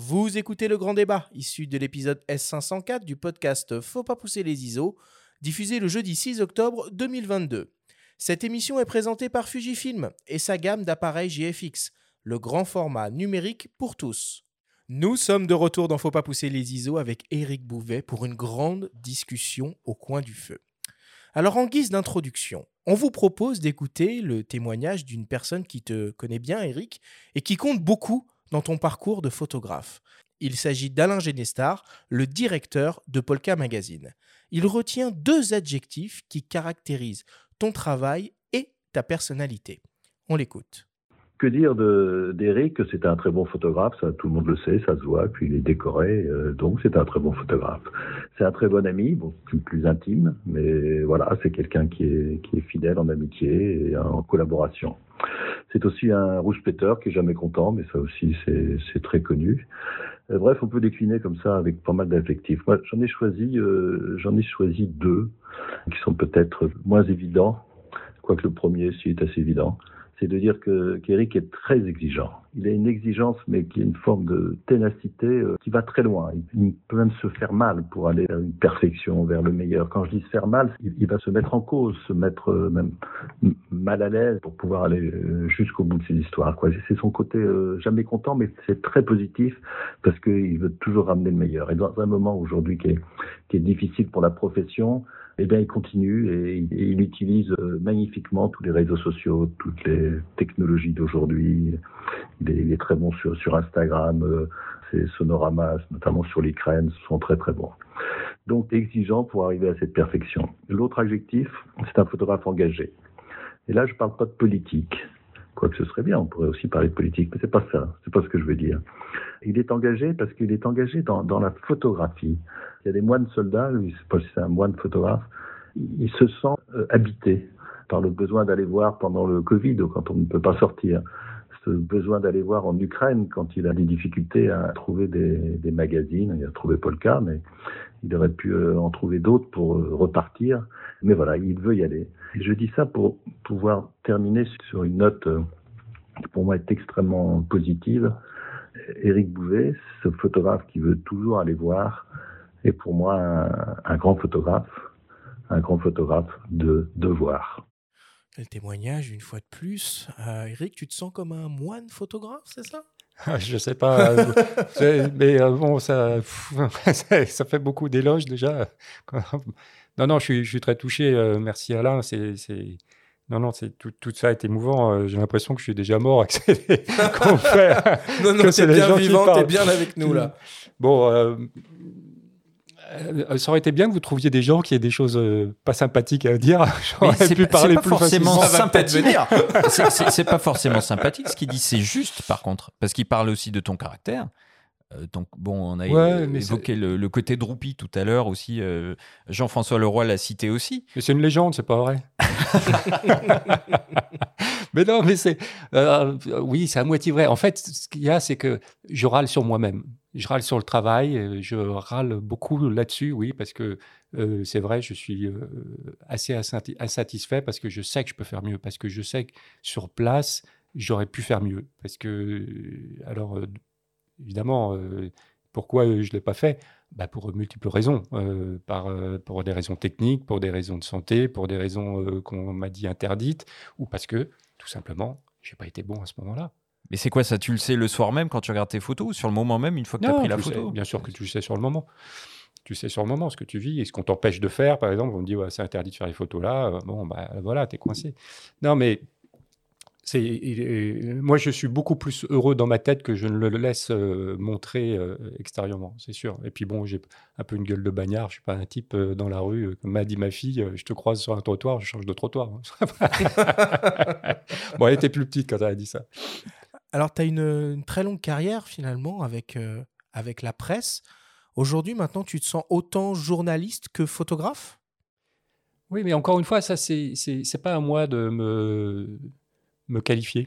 Vous écoutez le grand débat, issu de l'épisode S504 du podcast Faut pas pousser les ISO, diffusé le jeudi 6 octobre 2022. Cette émission est présentée par Fujifilm et sa gamme d'appareils GFX, le grand format numérique pour tous. Nous sommes de retour dans Faut pas pousser les ISO avec Eric Bouvet pour une grande discussion au coin du feu. Alors en guise d'introduction, on vous propose d'écouter le témoignage d'une personne qui te connaît bien, Eric, et qui compte beaucoup dans ton parcours de photographe. Il s'agit d'Alain Genestar, le directeur de Polka Magazine. Il retient deux adjectifs qui caractérisent ton travail et ta personnalité. On l'écoute. Que dire d'Eric? C'est un très bon photographe, ça tout le monde le sait, ça se voit, puis il est décoré, euh, donc c'est un très bon photographe. C'est un très bon ami, bon, plus, plus intime, mais voilà, c'est quelqu'un qui est, qui est fidèle en amitié et en collaboration. C'est aussi un rouge péteur qui est jamais content, mais ça aussi c'est très connu. Euh, bref, on peut décliner comme ça avec pas mal d'adjectifs. Moi, j'en ai choisi, euh, j'en ai choisi deux qui sont peut-être moins évidents, quoique le premier, si, est assez évident c'est de dire que qu'Eric est très exigeant. Il a une exigence, mais qui est une forme de ténacité euh, qui va très loin. Il, peut même se faire mal pour aller vers une perfection, vers le meilleur. Quand je dis se faire mal, il, va se mettre en cause, se mettre euh, même mal à l'aise pour pouvoir aller euh, jusqu'au bout de ses histoires. Quoi. C'est son côté jamais content, mais c'est très positif parce qu'il veut toujours ramener le meilleur. Et dans un moment aujourd'hui qui est, qui est difficile pour la profession, eh bien, il continue et, il utilise euh, magnifiquement tous les réseaux sociaux, toutes les technologies d'aujourd'hui. Il, est très bon sur, Instagram. Euh, ses sonoramas, notamment sur l'Ukraine, sont très très bons. Donc exigeant pour arriver à cette perfection. L'autre adjectif, c'est un photographe engagé. Et là, je ne parle pas de politique, quoique ce serait bien, on pourrait aussi parler de politique, mais c'est pas ça, c'est pas ce que je veux dire. Il est engagé parce qu'il est engagé dans, dans la photographie. Il y a des moines soldats, ne sais pas si c'est un moine photographe, il se sent euh, habité par le besoin d'aller voir pendant le Covid, quand on ne peut pas sortir, ce besoin d'aller voir en Ukraine quand il a des difficultés à trouver des, magazines. Il a trouvé Polka, mais il aurait pu euh, en trouver d'autres pour euh, repartir. Mais voilà, il veut y aller. Et je dis ça pour pouvoir terminer sur une note qui pour moi est extrêmement positive. Éric Bouvet, ce photographe qui veut toujours aller voir, est pour moi un, grand photographe, un grand photographe de devoir. Quel témoignage, une fois de plus. Euh, Eric, tu te sens comme un moine photographe, c'est ça? Ah, je sais pas, euh, mais euh, bon, ça, ça fait beaucoup d'éloges déjà. Non, non, je suis, je suis très touché. merci Alain. C'est, non, non, c'est tout, tout, ça est émouvant. J'ai l'impression que je suis déjà mort avec confrères. non, non, t'es bien vivant, t'es bien avec nous là. Bon, euh, ça aurait été bien que vous trouviez des gens qui aient des choses euh, pas sympathiques à dire. J'aurais pu parler pas plus forcément sympathique. c'est pas forcément sympathique. Ce qu'il dit, c'est juste, par contre, parce qu'il parle aussi de ton caractère. Euh, donc bon, on a évoqué le, côté droupi tout à l'heure aussi. Jean-François Leroy l'a cité aussi. Mais c'est une légende, c'est pas vrai. mais non, mais c'est oui, c'est à moitié vrai. En fait, ce qu'il y a, c'est que je râle sur moi-même je râle sur le travail, je râle beaucoup là-dessus, oui, parce que euh, c'est vrai, je suis euh, assez insatisfait parce que je sais que je peux faire mieux, parce que je sais que sur place, j'aurais pu faire mieux. Parce que, euh, alors, évidemment, pourquoi je ne l'ai pas fait? Bah Pour multiples raisons. par, pour des raisons techniques, pour des raisons de santé, pour des raisons qu'on m'a dit interdites, ou parce que, tout simplement, je n'ai pas été bon à ce moment-là. Mais c'est quoi ça? Tu le sais le soir même quand tu regardes tes photos? Ou sur le moment même, une fois que tu as pris la photo? Bien sûr que tu le sais sur le moment. Tu sais sur le moment ce que tu vis et ce qu'on t'empêche de faire. Par exemple, on me dit ouais, c'est interdit de faire les photos là. Euh, bon, bah voilà, t'es coincé. Non, mais c'est, moi, je suis beaucoup plus heureux dans ma tête que je ne le laisse euh, montrer euh, extérieurement, c'est sûr. Et puis bon, j'ai un peu une gueule de bagnard. Je suis pas un type dans la rue, comme m'a dit ma fille. je te croise sur un trottoir, je change de trottoir. Hein. bon, elle était plus petite quand elle a dit ça. Alors, tu as une, très longue carrière finalement avec, euh, avec la presse. Aujourd'hui, maintenant, tu te sens autant journaliste que photographe? Oui, mais encore une fois, ça, c'est n'est pas à moi de me, me qualifier.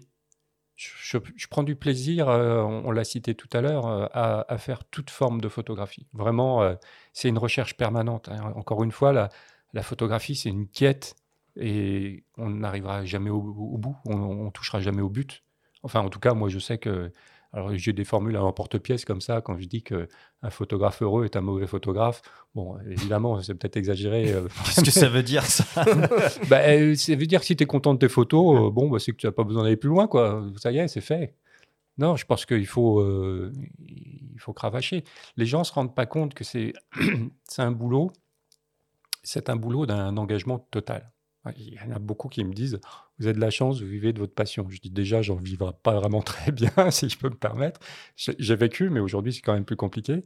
Je, prends du plaisir, euh, on, l'a cité tout à l'heure, euh, à, faire toute forme de photographie. Vraiment, c'est une recherche permanente. Hein. Encore une fois, la, photographie, c'est une quête et on n'arrivera jamais au, bout, on, on touchera jamais au but. Enfin, en tout cas, moi, je sais que Alors, j'ai des formules à l'emporte-pièce comme ça quand je dis qu'un photographe heureux est un mauvais photographe. Bon, évidemment, c'est peut-être exagéré. Euh, Qu'est-ce que ça veut dire, ça? Bah, euh, Ça veut dire que si tu es content de tes photos, euh, bon, bah, c'est que tu n'as pas besoin d'aller plus loin, quoi. Ça y est, c'est fait. Non, je pense qu'il faut, il faut cravacher. Les gens ne se rendent pas compte que c'est un boulot, c'est un boulot d'un engagement total. Il y en a beaucoup qui me disent Vous avez de la chance, vous vivez de votre passion. Je dis déjà, j'en vivrai pas vraiment très bien, si je peux me permettre. J'ai vécu, mais aujourd'hui, c'est quand même plus compliqué.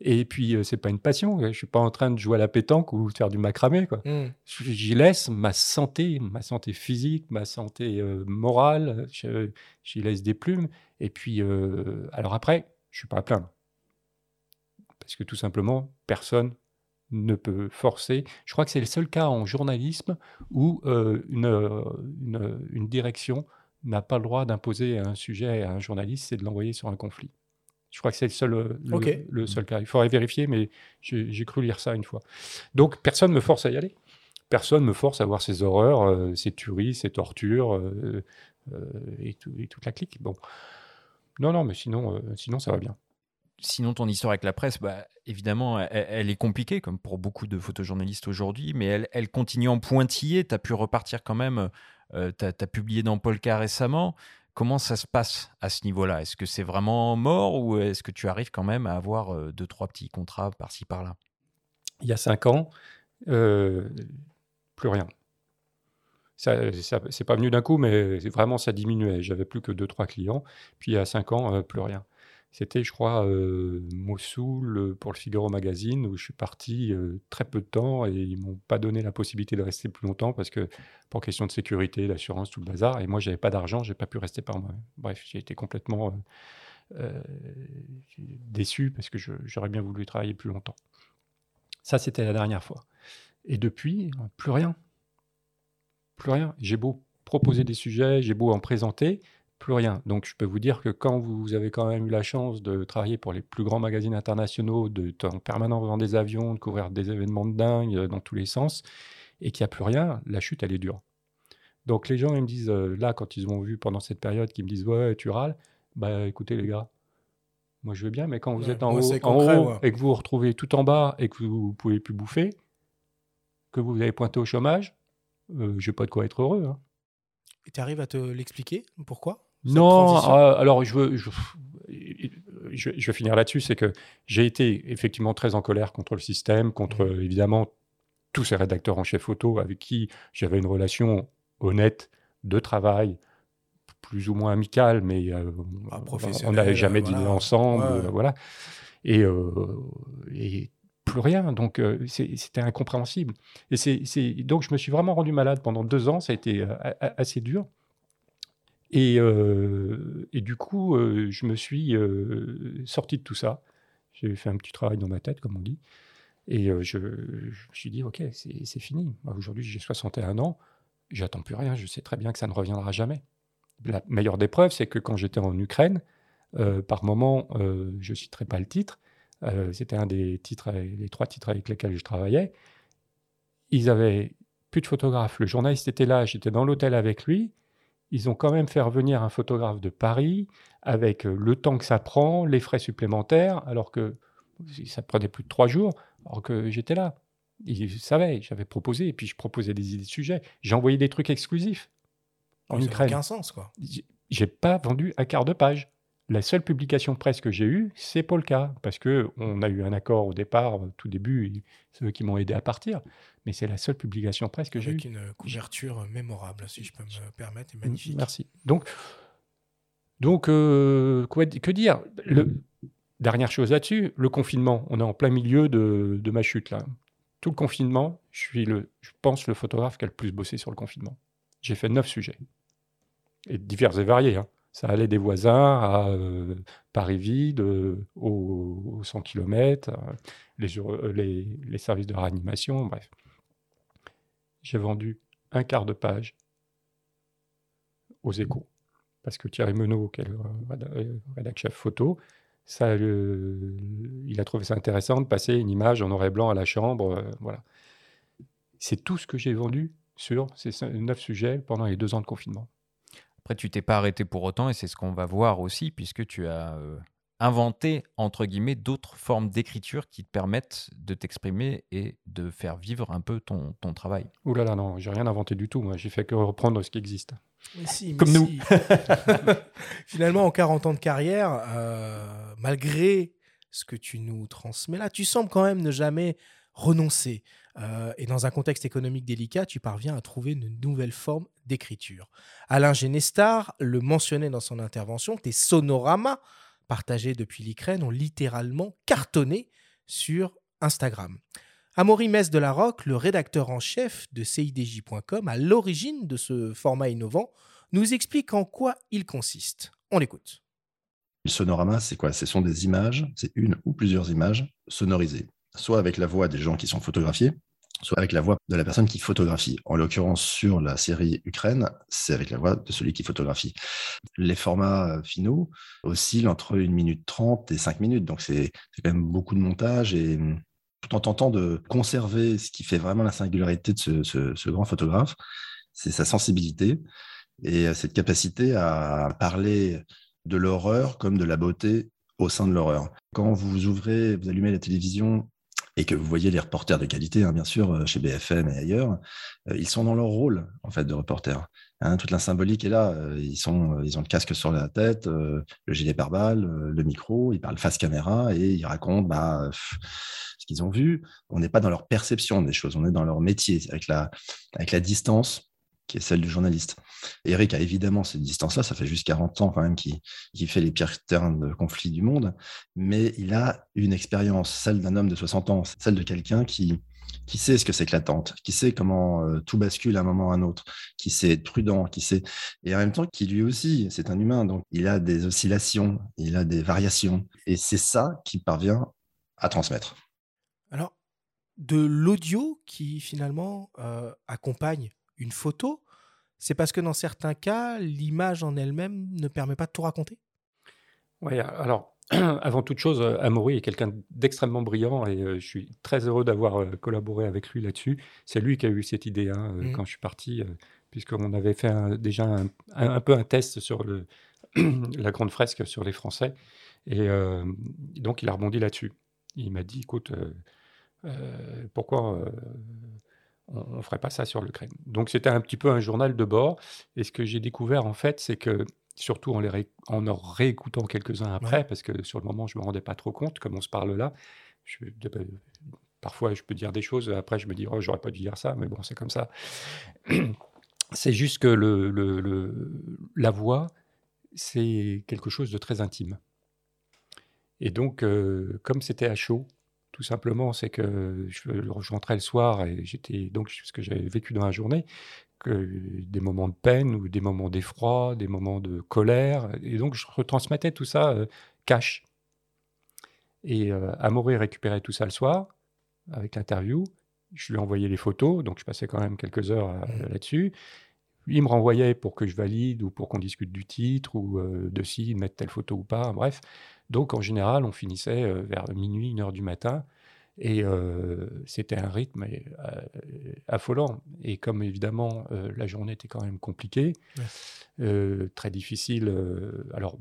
Et puis, euh, c'est pas une passion. Je suis pas en train de jouer à la pétanque ou de faire du macramé. Mmh. J'y laisse ma santé, ma santé physique, ma santé euh, morale. J'y laisse des plumes. Et puis, euh, alors après, je suis pas à plaindre. Parce que tout simplement, personne ne peut forcer. Je crois que c'est le seul cas en journalisme où euh, euh, une, une, direction n'a pas le droit d'imposer un sujet à un journaliste, c'est de l'envoyer sur un conflit. Je crois que c'est le seul, euh, le, seul cas. Il faudrait vérifier, mais j'ai cru lire ça une fois. Donc personne ne me force à y aller. Personne ne me force à voir ces horreurs, ces tueries, ces tortures et, et, toute la clique. Bon. Non, non, mais sinon, sinon ça va bien sinon, ton histoire avec la presse, bah, évidemment, elle, est compliquée, comme pour beaucoup de photojournalistes aujourd'hui, mais elle, continue en pointillé. Tu as pu repartir quand même. Euh, tu as, publié dans Polka récemment. Comment ça se passe à ce niveau-là? Est-ce que c'est vraiment mort ou est-ce que tu arrives quand même à avoir euh, deux, trois petits contrats par-ci, par-là? Il y a cinq ans, euh, plus rien. Ça, c'est pas venu d'un coup, mais vraiment ça diminuait. J'avais plus que deux, trois clients. Puis il y a cinq ans, plus rien. C'était, je crois, euh, Mossoul euh, pour le Figaro Magazine, où je suis parti euh, très peu de temps et ils m'ont pas donné la possibilité de rester plus longtemps parce que, pour question de sécurité, d'assurance, tout le bazar. Et moi, j'avais pas d'argent, j'ai pas pu rester par moi. Bref, j'ai été complètement déçu parce que j'aurais bien voulu travailler plus longtemps. Ça, c'était la dernière fois. Et depuis, plus rien. Plus rien. J'ai beau proposer des sujets, j'ai beau en présenter, plus rien. Donc je peux vous dire que quand vous avez quand même eu la chance de travailler pour les plus grands magazines internationaux, de en permanent dans des avions, de couvrir des événements de dingue euh, dans tous les sens, et qu'il n'y a plus rien, la chute, elle est dure. Donc les gens, ils me disent, euh, là, quand ils m'ont vu pendant cette période, qu'ils me disent, ouais, tu râles, bah écoutez les gars, moi je veux bien, mais quand vous êtes en haut, et que vous vous retrouvez tout en bas et que vous ne pouvez plus bouffer, que vous avez pointé au chômage, euh, je n'ai pas de quoi être heureux. Hein. Et tu arrives à te l'expliquer Pourquoi? Non, euh, alors je veux, je, je, vais finir là-dessus, c'est que j'ai été effectivement très en colère contre le système, contre mmh. évidemment tous ces rédacteurs en chef photo avec qui j'avais une relation honnête de travail, plus ou moins amicale, mais euh, ah, on n'avait jamais dîné ensemble, euh, voilà. Et, et, plus rien, donc c'était incompréhensible. Et c'est donc je me suis vraiment rendu malade pendant deux ans, ça a été assez dur. Et, euh, et, du coup, euh, je me suis euh, sorti de tout ça. J'ai fait un petit travail dans ma tête, comme on dit. Et je, me suis dit, OK, c'est fini. Aujourd'hui, j'ai 61 ans. J'attends plus rien. Je sais très bien que ça ne reviendra jamais. La meilleure des preuves, c'est que quand j'étais en Ukraine, par moment, je ne citerai pas le titre, c'était un des titres, les trois titres avec lesquels je travaillais. Ils avaient plus de photographes. Le journaliste était là, j'étais dans l'hôtel avec lui ils ont quand même fait revenir un photographe de Paris avec euh, le temps que ça prend, les frais supplémentaires, alors que ça prenait plus de trois jours, alors que j'étais là. Ils savaient, j'avais proposé, et puis je proposais des idées de sujets. J'ai envoyé des trucs exclusifs en ça Ukraine. aucun sens, quoi. J'ai pas vendu un quart de page. La seule publication presse que j'ai eue, c'est Polka, parce que on a eu un accord au départ, au tout début, c'est eux qui m'ont aidé à partir mais c'est la seule publication presse que j'ai eue. Avec une couverture mémorable, si je peux me permettre, et magnifique. Merci. Donc, donc euh, quoi, que dire? Le, Dernière chose là-dessus, le confinement. On est en plein milieu de, de, ma chute là. Tout le confinement, je suis le, je pense le photographe qui a le plus bossé sur le confinement. J'ai fait neuf sujets et divers et variés. Hein. Ça allait des voisins à euh, Paris vide, euh, aux, 100 km, les, les, les, services de réanimation, bref j'ai vendu un quart de page aux échos. Parce que Thierry Menot, qui est le euh, rédacteur chef photo, ça, il a trouvé ça intéressant de passer une image en noir et blanc à la chambre. Euh, voilà. C'est tout ce que j'ai vendu sur ces neuf sujets pendant les deux ans de confinement. Après, tu t'es pas arrêté pour autant, et c'est ce qu'on va voir aussi, puisque tu as inventé, entre guillemets, d'autres formes d'écriture qui te permettent de t'exprimer et de faire vivre un peu ton, ton travail. Ouh là là, non, j'ai rien inventé du tout. Moi, j'ai fait que reprendre ce qui existe. Comme nous. Finalement, en 40 ans de carrière, euh, malgré ce que tu nous transmets là, tu sembles quand même ne jamais renoncer. Euh, et dans un contexte économique délicat, tu parviens à trouver une nouvelle forme d'écriture. Alain Genestar le mentionnait dans son intervention, tes sonoramas partagés depuis l'Ukraine ont littéralement cartonné sur Instagram. Amaury Metz de la Roque, le rédacteur en chef de CIDJ.com, à l'origine de ce format innovant, nous explique en quoi il consiste. On l'écoute. Le sonorama, c'est quoi? Ce sont des images, c'est une ou plusieurs images sonorisées, soit avec la voix des gens qui sont photographiés, soit avec la voix de la personne qui photographie. En l'occurrence, sur la série Ukraine, c'est avec la voix de celui qui photographie. Les formats euh, finaux oscillent entre 1 minute 30 et 5 minutes, donc c'est quand même beaucoup de montage et tout en tentant de conserver ce qui fait vraiment la singularité de ce, grand photographe, c'est sa sensibilité et euh, cette capacité à parler de l'horreur comme de la beauté au sein de l'horreur. Quand vous ouvrez, vous allumez la télévision et que vous voyez les reporters de qualité, hein, bien sûr, euh, chez BFM et ailleurs, euh, ils sont dans leur rôle en fait de reporter. Hein. toute la symbolique est là. ils sont, ils ont le casque sur la tête, le gilet pare-balles, le micro, ils parlent face caméra et ils racontent bah, ce qu'ils ont vu. On n'est pas dans leur perception des choses, on est dans leur métier, avec la, avec la distance qui est celle du journaliste. Eric a évidemment cette distance-là, ça fait juste 40 ans quand même qu'il fait les pires terrains de conflit du monde, mais il a une expérience, celle d'un homme de 60 ans, celle de quelqu'un qui, qui sait ce que c'est que l'attente, qui sait comment euh, tout bascule à un moment ou à un autre, qui sait être prudent, qui sait... Et en même temps, qui lui aussi, c'est un humain, donc il a des oscillations, il a des variations. Et c'est ça qu'il parvient à transmettre. Alors, de l'audio qui finalement euh, accompagne une photo, c'est parce que dans certains cas, l'image en elle-même ne permet pas de tout raconter? Oui, alors, avant toute chose, euh, Amaury est quelqu'un d'extrêmement brillant et euh, je suis très heureux d'avoir collaboré avec lui là-dessus. C'est lui qui a eu cette idée hein, mmh. quand je suis parti, puisqu'on avait fait déjà un, peu un test sur le, la grande fresque sur les Français. Et donc, il a rebondi là-dessus. Il m'a dit, écoute, euh, pourquoi euh, on ne ferait pas ça sur l'Ukraine Donc c'était un petit peu un journal de bord. Et ce que j'ai découvert en fait, c'est que surtout en, les en en réécoutant quelques-uns après, parce que sur le moment je me rendais pas trop compte, comme on se parle là, je, parfois je peux dire des choses, après je me dis oh j'aurais pas dû dire ça, mais bon c'est comme ça. C'est juste que le, le, la voix, c'est quelque chose de très intime. Et donc, euh, comme c'était à chaud, tout simplement, c'est que je, rentrais le soir et j'étais donc ce que j'avais vécu dans la journée, que des moments de peine ou des moments d'effroi, des moments de colère, et donc je retransmettais tout ça euh, cash. Et euh, récupérait tout ça le soir avec l'interview. Je lui envoyais les photos, donc je passais quand même quelques heures euh, mmh. Il me renvoyait pour que je valide ou pour qu'on discute du titre ou euh, de si mettre telle photo ou pas, bref. Donc en général, on finissait euh, vers minuit, une heure du matin. Et euh, c'était un rythme affolant. Et comme évidemment, la journée était quand même compliquée, très difficile. alors,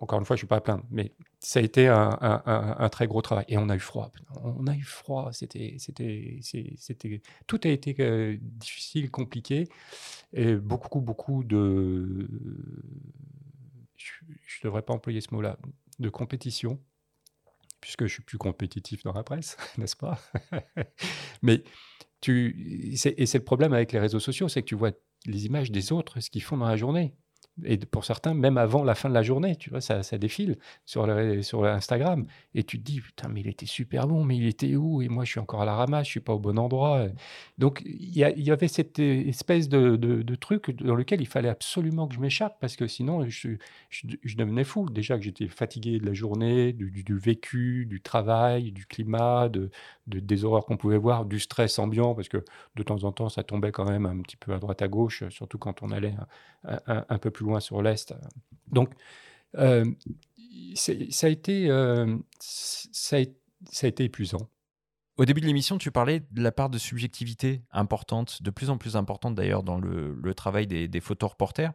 encore une fois, je ne suis pas à plaindre, mais ça a été un, très gros travail. Et on a eu froid. On a eu froid. C'était, tout a été euh, difficile, compliqué, et beaucoup, beaucoup de, je ne devrais pas employer ce mot-là, de compétition, puisque je suis plus compétitif dans la presse, n'est-ce pas? Mais tu, et c'est le problème avec les réseaux sociaux, c'est que tu vois les images des autres, ce qu'ils font dans la journée et pour certains, même avant la fin de la journée, tu vois, ça, défile sur, sur Instagram. Et tu te dis, putain, mais il était super bon, mais il était où? Et moi, je suis encore à la ramasse, je suis pas au bon endroit. Donc, il y, avait cette espèce de, truc dans lequel il fallait absolument que je m'échappe, parce que sinon, je, devenais fou. Déjà que j'étais fatigué de la journée, du, du, vécu, du travail, du climat, de, des horreurs qu'on pouvait voir, du stress ambiant, parce que de temps en temps, ça tombait quand même un petit peu à droite à gauche, surtout quand on allait un, un peu plus loin sur l'Est. Donc, euh, ça, a été, euh, ça, a, été épuisant. Au début de l'émission, tu parlais de la part de subjectivité importante, de plus en plus importante d'ailleurs dans le, travail des, des photoreporters.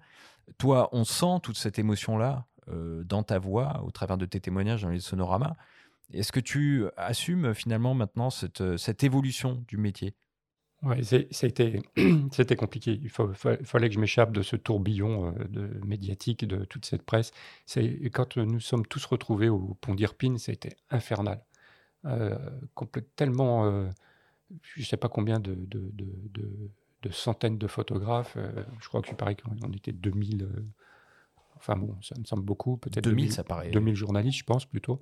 Toi, on sent toute cette émotion-là dans ta voix, au travers de tes témoignages dans les sonoramas. Est-ce que tu assumes finalement maintenant cette évolution du métier? Ouais, c'était compliqué. Il fallait que je m'échappe de ce tourbillon de médiatique, de toute cette presse. Quand nous sommes tous retrouvés au pont d'Irpine, c'était infernal. Euh, tellement, je ne sais pas combien de, de, de, centaines de photographes. je crois que je pareil qu'on était 2000. enfin bon, ça me semble beaucoup. Peut-être 2000, ça paraît. 2000 journalistes, je pense plutôt.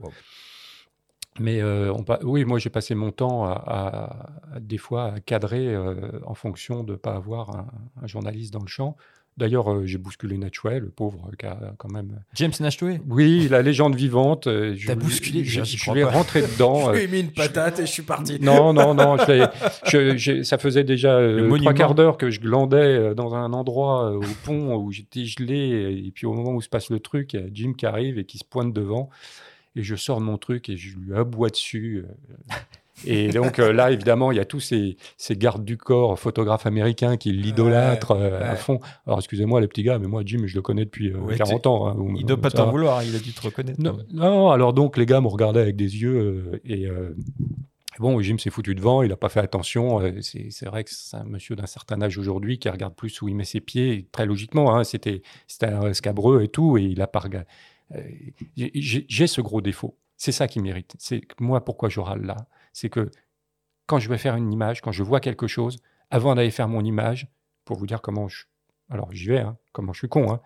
Mais euh, on, oui, moi j'ai passé mon temps à, des fois à cadrer euh, en fonction de ne pas avoir un, journaliste dans le champ. D'ailleurs, euh, j'ai bousculé Natchway, le pauvre, qui a quand même. James Natchway Oui, la légende vivante. T'as bousculé Je, je, je, rentré dedans. je lui ai mis une patate et je suis parti. Non, non, non. ça faisait déjà trois quarts d'heure que je glandais dans un endroit au pont où j'étais gelé. Et puis au moment où se passe le truc, il y a Jim qui arrive et qui se pointe devant et je sors de mon truc et je lui aboie dessus. Euh. Et donc euh, là, évidemment, il y a tous ces, ces, gardes du corps, photographes américains qui l'idolâtrent euh, à fond. Alors, excusez-moi, les petits gars, mais moi, Jim, je le connais depuis 40 ans. Hein, il ne doit pas t'en vouloir, il a dû te reconnaître. Non, alors donc, les gars me regardaient avec des yeux et. Bon, Jim s'est foutu devant, il n'a pas fait attention. C'est vrai que c'est un monsieur d'un certain âge aujourd'hui qui regarde plus où il met ses pieds. Très logiquement, hein, c'était un scabreux et tout, et il n'a pas regardé euh, j'ai ce gros défaut. C'est ça qui mérite. C'est moi pourquoi je râle là? C'est que quand je vais faire une image, quand je vois quelque chose, avant d'aller faire mon image, pour vous dire comment je. Alors j'y vais, hein, comment je suis con, hein,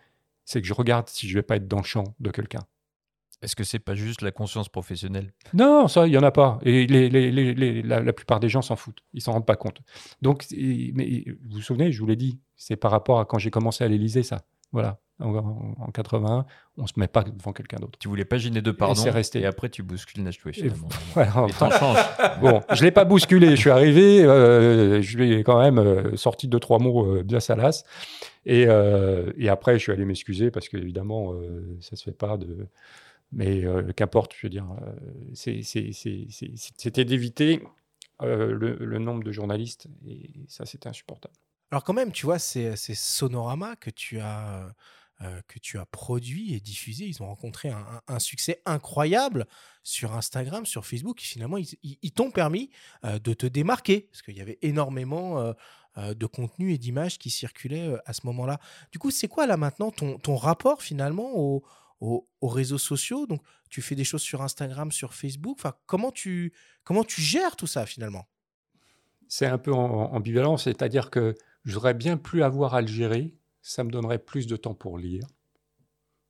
c'est que je regarde si je vais pas être dans le champ de quelqu'un. Est-ce que c'est pas juste la conscience professionnelle? Non, ça, il y en a pas. Et la, plupart des gens s'en foutent. Ils s'en rendent pas compte. Donc, mais vous vous souvenez, je vous l'ai dit, c'est par rapport à quand j'ai commencé à l'Élysée, ça. Voilà en, 81, on se met pas devant quelqu'un d'autre. Tu voulais pas gêner de pardon. Et, resté. et après, tu bouscules Nashway finalement. Et, changes. Bon, je l'ai pas bousculé. Je suis arrivé, euh, je lui ai quand même euh, sorti deux trois mots euh, bien salaces. Et, et, après, je suis allé m'excuser parce qu'évidemment, ça se fait pas de. Mais qu'importe, je veux dire, c'était d'éviter le, le nombre de journalistes et ça, c'était insupportable. Alors quand même, tu vois, c'est Sonorama que tu as euh, que tu as et diffusé. Ils ont rencontré un, succès incroyable sur Instagram, sur Facebook. Et finalement, ils, t'ont permis euh, de te démarquer parce qu'il y avait énormément euh, de contenu et d'images qui circulaient à ce moment-là. Du coup, c'est quoi là maintenant ton, ton rapport finalement aux, aux, réseaux sociaux? Donc, tu fais des choses sur Instagram, sur Facebook. Comment tu, comment tu gères tout ça finalement? C'est un peu ambivalent, c'est-à-dire que je voudrais bien plus avoir à le gérer ça me donnerait plus de temps pour lire.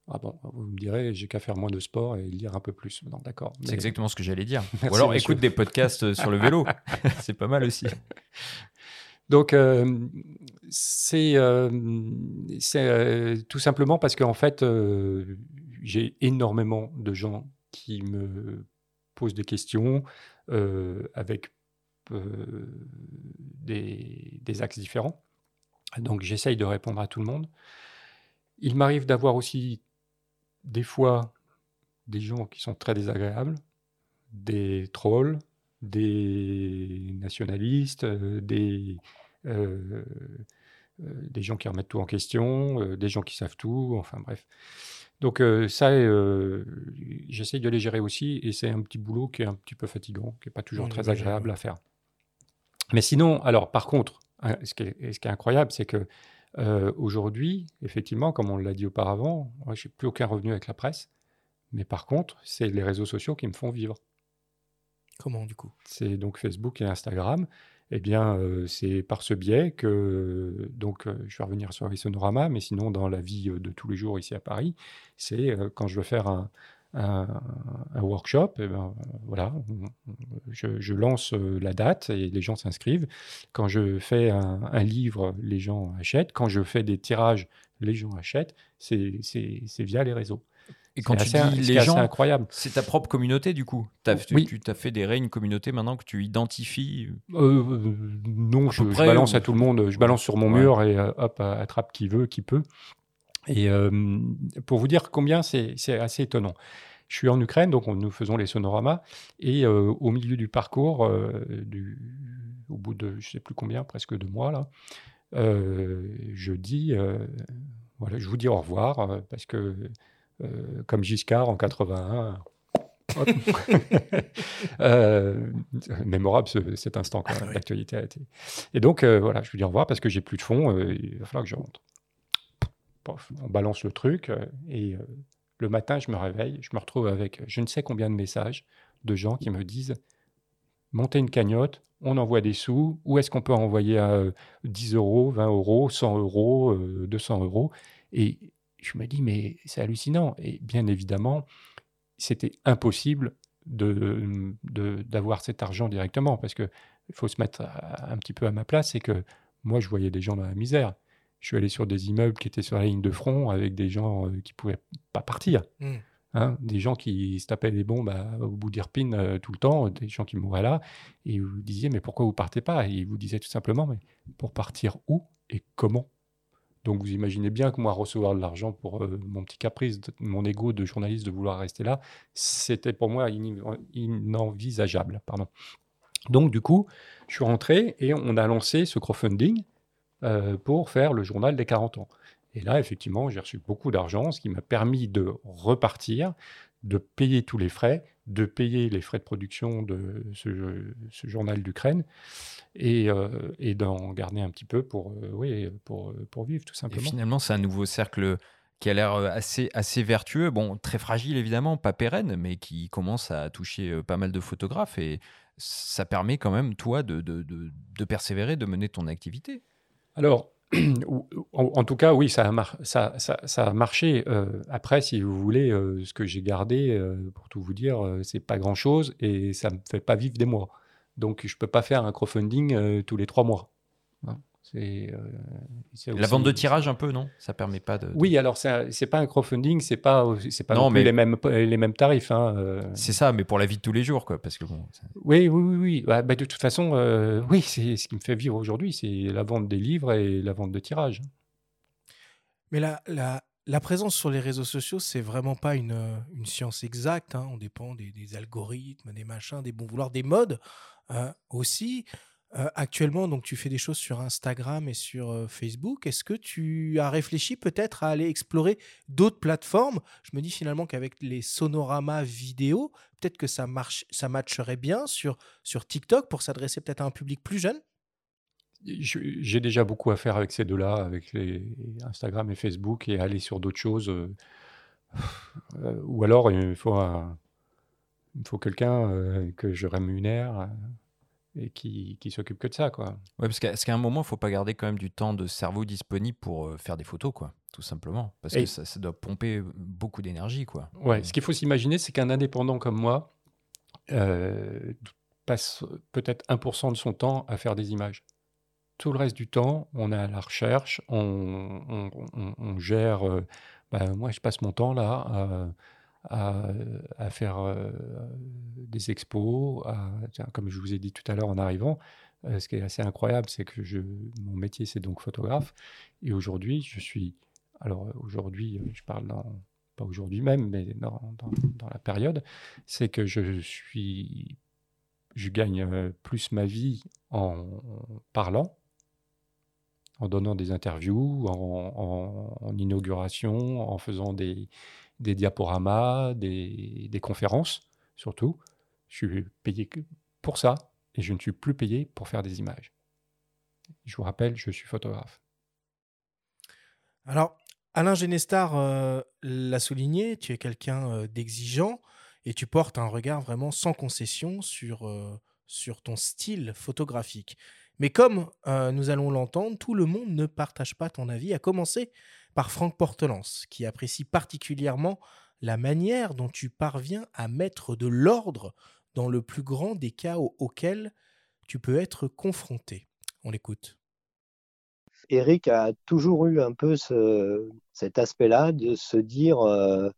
Ah bon, vous me direz, j'ai qu'à faire moins de sport et lire un peu plus. Non, d'accord. C'est exactement ce que j'allais dire. Ou alors écoute des podcasts euh, sur le vélo. c'est pas mal aussi. Donc, euh, c'est euh, tout simplement parce qu'en fait, j'ai énormément de gens qui me posent des questions avec des, des, axes différents. Donc j'essaye de répondre à tout le monde. Il m'arrive d'avoir aussi des fois des gens qui sont très désagréables, des trolls, des nationalistes, euh, des, euh, euh, des gens qui remettent tout en question, des gens qui savent tout, enfin bref. Donc ça, j'essaye de les gérer aussi, et c'est un petit boulot qui est un petit peu fatigant, qui n'est pas toujours très agréable à faire. Mais sinon, alors par contre, ah, ce qui est, incroyable, c'est que euh, aujourd'hui, effectivement, comme on l'a dit auparavant, je n'ai plus aucun revenu avec la presse. Mais par contre, c'est les réseaux sociaux qui me font vivre. Comment du coup? C'est donc Facebook et Instagram. Eh bien, euh, c'est par ce biais que, donc, euh, je vais revenir sur les sonoramas, mais sinon, dans la vie de tous les jours ici à Paris, c'est quand je veux faire un, un, workshop, et ben, voilà, je, lance euh, la date et les gens s'inscrivent. Quand je fais un, livre, les gens achètent. Quand je fais des tirages, les gens achètent. C'est via les réseaux. Et quand tu dis les gens, incroyable. C'est ta propre communauté du coup. As, oui. Tu t'as fédéré une communauté maintenant que tu identifies. Euh, euh, non, je, balance à tout le monde. Je balance sur mon mur et hop, attrape qui veut, qui peut. Et pour vous dire combien c'est assez étonnant. Je suis en Ukraine, donc nous faisons les sonoramas, et au milieu du parcours, du, au bout de je ne sais plus combien, presque deux mois, là, je dis Voilà, je vous dis au revoir parce que, comme Giscard en 81, euh, mémorable cet instant même, l'actualité a été. Et donc voilà, je vous dis au revoir parce que j'ai plus de fonds, il va falloir que je rentre. On balance le truc et le matin, je me réveille, je me retrouve avec je ne sais combien de messages de gens qui me disent monter une cagnotte, on envoie des sous, où est-ce qu'on peut envoyer à 10 euros, 20 euros, 100 euros, 200 euros? Et je me dis, mais c'est hallucinant. Et bien évidemment, c'était impossible d'avoir cet argent directement, parce qu'il faut se mettre un petit peu à ma place, c'est que moi, je voyais des gens dans la misère. Je suis allé sur des immeubles qui étaient sur la ligne de front avec des gens qui ne pouvaient pas partir. Mmh. Hein, des gens qui se tapaient des bombes au bout d'Irpine euh, tout le temps, des gens qui mouraient là, et vous disiez mais pourquoi vous partez pas? Et ils vous disaient tout simplement mais pour partir où et comment? Donc vous imaginez bien que moi recevoir de l'argent pour euh, mon petit caprice, mon ego de journaliste de vouloir rester là, c'était pour moi inenvisageable. Pardon. Donc du coup, je suis rentré et on a lancé ce crowdfunding euh, pour faire le journal des 40 ans. Et là, effectivement, j'ai reçu beaucoup d'argent, ce qui m'a permis de repartir, de payer tous les frais, de payer les frais de production de ce, journal d'Ukraine et, euh, et d'en garder un petit peu pour, euh, oui, pour, pour vivre, tout simplement. Et finalement, c'est un nouveau cercle qui a l'air assez, assez vertueux, bon, très fragile évidemment, pas pérenne, mais qui commence à toucher pas mal de photographes et ça permet quand même, toi, de, de, de, de persévérer, de mener ton activité. Alors, en tout cas, oui, ça a, marché. Euh, après, si vous voulez, euh, ce que j'ai gardé, euh, pour tout vous dire, c'est pas grand-chose et ça me fait pas vivre des mois. Donc, je peux pas faire un crowdfunding tous les trois mois. Hein. C'est la vente de tirage un peu, non? Ça permet pas de. Oui, alors c'est pas un crowdfunding, c'est pas c'est pas non, mais... les mêmes les mêmes tarifs. Hein, euh. C'est ça, mais pour la vie de tous les jours, quoi, parce que bon. Oui, oui, oui, oui. Bah, bah, de toute façon, euh, oui, c'est ce qui me fait vivre aujourd'hui, c'est la vente des livres et la vente de tirage. Mais la, la, la présence sur les réseaux sociaux, c'est vraiment pas une, une science exacte. Hein. On dépend des, des, algorithmes, des machins, des bons vouloirs, des modes euh, aussi. Euh, actuellement, donc tu fais des choses sur Instagram et sur Facebook. Est-ce que tu as réfléchi peut-être à aller explorer d'autres plateformes? Je me dis finalement qu'avec les sonoramas vidéo, peut-être que ça marche, ça matcherait bien sur sur TikTok pour s'adresser peut-être à un public plus jeune? J'ai déjà beaucoup à faire avec ces deux-là, avec Instagram et Facebook, et aller sur d'autres choses. Euh, ou alors il faut faut quelqu'un que je rémunère et qui, qui s'occupe que de ça, quoi. Ouais, parce qu'à un moment, il faut pas garder quand même du temps de cerveau disponible pour euh, faire des photos, quoi, tout simplement, parce que ça, ça, doit pomper beaucoup d'énergie, quoi. Ouais, ce qu'il faut s'imaginer, c'est qu'un indépendant comme moi euh, passe peut-être 1% de son temps à faire des images. Tout le reste du temps, on est à la recherche, on, on, gère. Euh, bah, moi, je passe mon temps là à à, faire euh, des expos, comme je vous ai dit tout à l'heure en arrivant. Euh, ce qui est assez incroyable, c'est que mon métier, c'est donc photographe. Et aujourd'hui, je suis. Alors, aujourd'hui, je parle pas aujourd'hui même, mais dans, la période, c'est que je suis. Je gagne euh, plus ma vie en parlant, en donnant des interviews, en inauguration, en faisant des, des diaporamas, des, conférences, surtout. Je suis payé pour ça et je ne suis plus payé pour faire des images. Je vous rappelle, je suis photographe. Alors, Alain Genestar euh, l'a souligné, tu es quelqu'un euh, d'exigeant et tu portes un regard vraiment sans concession sur, euh, sur ton style photographique. Mais comme nous allons l'entendre, tout le monde ne partage pas ton avis, à commencer par Franck Portelance, qui apprécie particulièrement la manière dont tu parviens à mettre de l'ordre dans le plus grand des cas auxquels tu peux être confronté. On l'écoute. Eric a toujours eu un peu cet aspect-là de se dire euh,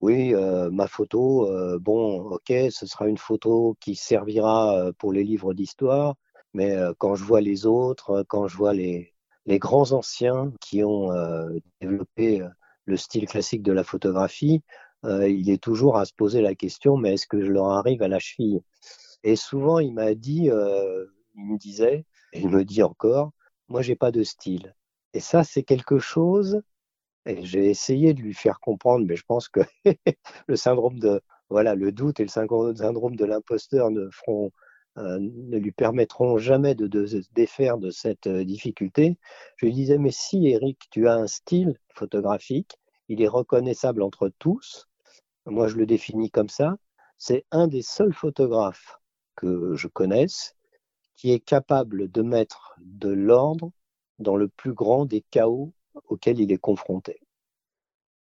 oui, euh, ma photo, euh, bon, ok, ce sera une photo qui servira pour les livres d'histoire, mais quand je vois les autres, quand je vois les, les grands anciens qui ont euh, développé euh, le style classique de la photographie, euh, il est toujours à se poser la question, mais est-ce que je leur arrive à la cheville? Et souvent, il m'a dit, il me disait, et il me dit encore, moi, j'ai pas de style. Et ça, c'est quelque chose, et j'ai essayé de lui faire comprendre, mais je pense que le syndrome de, voilà, le doute et le syndrome de l'imposteur ne feront, ne lui permettront jamais de, de, se défaire de cette euh, difficulté. Je lui disais, mais si Eric, tu as un style photographique, il est reconnaissable entre tous. Moi, je le définis comme ça. C'est un des seuls photographes que je connaisse qui est capable de mettre de l'ordre dans le plus grand des chaos auxquels il est confronté.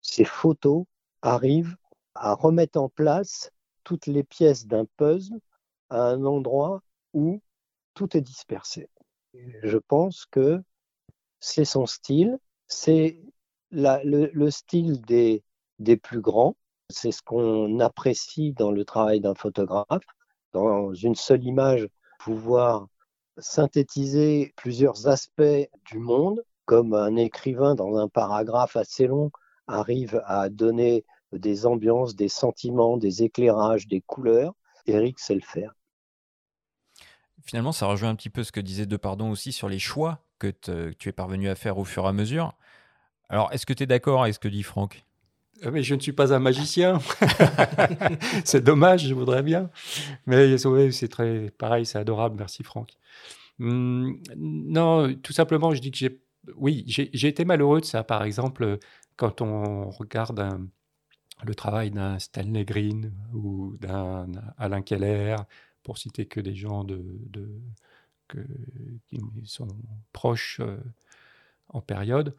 Ces photos arrivent à remettre en place toutes les pièces d'un puzzle à un endroit où tout est dispersé. Je pense que c'est son style, c'est le, style des, des plus grands, c'est ce qu'on apprécie dans le travail d'un photographe, dans une seule image, pouvoir synthétiser plusieurs aspects du monde, comme un écrivain dans un paragraphe assez long arrive à donner des ambiances, des sentiments, des éclairages, des couleurs. Eric sait le faire. Finalement, ça rejoint un petit peu ce que disait Depardon aussi sur les choix que tu es parvenu à faire au fur et à mesure. Alors, est-ce que tu es d'accord avec ce que dit Franck? Euh, mais je ne suis pas un magicien. c'est dommage, je voudrais bien. Mais c'est très pareil, c'est adorable. Merci Franck. Hum, non, tout simplement, je dis que j'ai, oui, j'ai été malheureux de ça. Par exemple, quand on regarde le travail d'un Stanley Green ou d'un Alain Keller, pour citer que des gens de, qui sont proches euh, en période,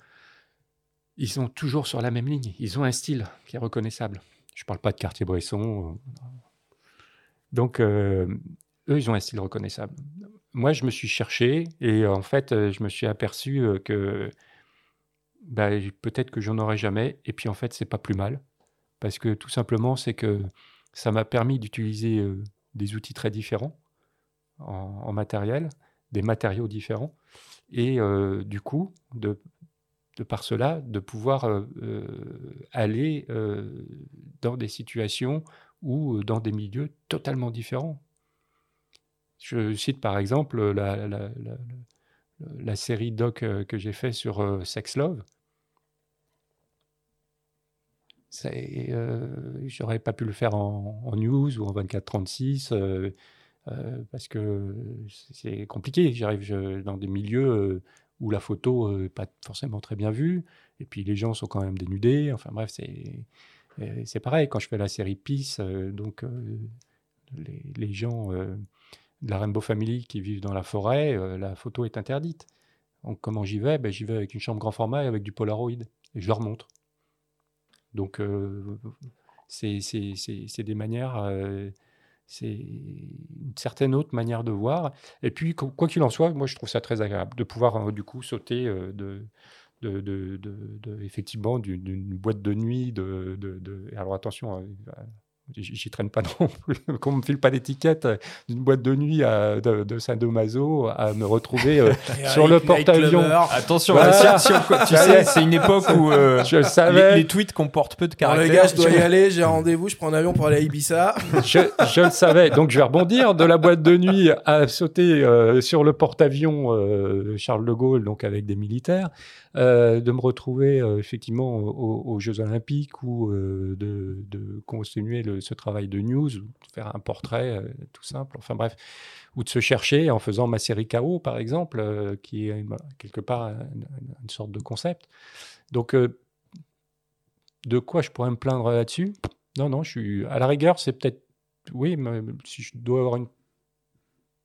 ils sont toujours sur la même ligne. Ils ont un style qui est reconnaissable. Je ne parle pas de Cartier-Bresson. Euh, donc, euh, eux, ils ont un style reconnaissable. Moi, je me suis cherché et en fait, je me suis aperçu que bah, peut-être que j'en aurai jamais. Et puis, en fait, c'est pas plus mal. Parce que tout simplement, c'est que ça m'a permis d'utiliser des outils très différents en, matériel, des matériaux différents, et euh, du coup, de, par cela, de pouvoir euh, euh, aller dans des situations ou dans des milieux totalement différents. Je cite par exemple la, la, la, série doc que j'ai fait sur Sex Love. Euh, J'aurais pas pu le faire en, news ou en 24-36 euh, euh, parce que c'est compliqué. J'arrive dans des milieux euh, où la photo n'est pas forcément très bien vue et puis les gens sont quand même dénudés. Enfin bref, c'est pareil quand je fais la série Peace. donc les, les, gens de la Rainbow Family qui vivent dans la forêt, la photo est interdite. Donc comment j'y vais? Ben, J'y vais avec une chambre grand format et avec du Polaroid et je leur montre. Donc, euh, c'est des manières, euh, c'est une certaine autre manière de voir. Et puis, quoi qu'il en soit, moi, je trouve ça très agréable de pouvoir, euh, du coup, sauter de, de, de, effectivement d'une boîte de nuit. De, alors attention, j'y traîne pas non plus, qu'on me file pas l'étiquette d'une boîte de nuit à, de, de Saint-Domaso à me retrouver euh, sur le porte-avions. Attention, tu sais, c'est une époque où euh, je savais. Les, tweets comportent peu de caractère. le gars, je dois y aller, j'ai rendez-vous, je prends un avion pour aller à Ibiza. je, je, le savais, donc je vais rebondir de la boîte de nuit à sauter euh, sur le porte-avions Charles de Gaulle, donc avec des militaires. Euh, de me retrouver euh, effectivement aux, Jeux Olympiques ou euh, de, de, continuer ce travail de news, de faire un portrait tout simple, enfin bref, ou de se chercher en faisant ma série KO par exemple, qui est quelque part une, sorte de concept. Donc, de quoi je pourrais me plaindre là-dessus? Non, non, je suis à la rigueur, c'est peut-être oui, mais si je dois avoir une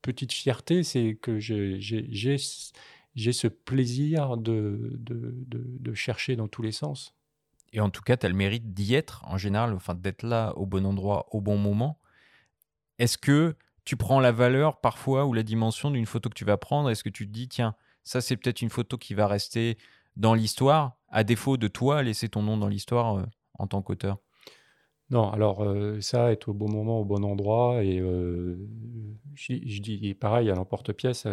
petite fierté, c'est que j'ai j'ai ce plaisir de, de, de, chercher dans tous les sens. Et en tout cas, tu as le mérite d'y être, en général, enfin, d'être là au bon endroit, au bon moment. Est-ce que tu prends la valeur parfois ou la dimension d'une photo que tu vas prendre? Est-ce que tu te dis, tiens, ça c'est peut-être une photo qui va rester dans l'histoire, à défaut de toi laisser ton nom dans l'histoire euh, en tant qu'auteur? Non, alors euh, ça, être au bon moment, au bon endroit, et euh, je, dis pareil à l'emporte-pièce,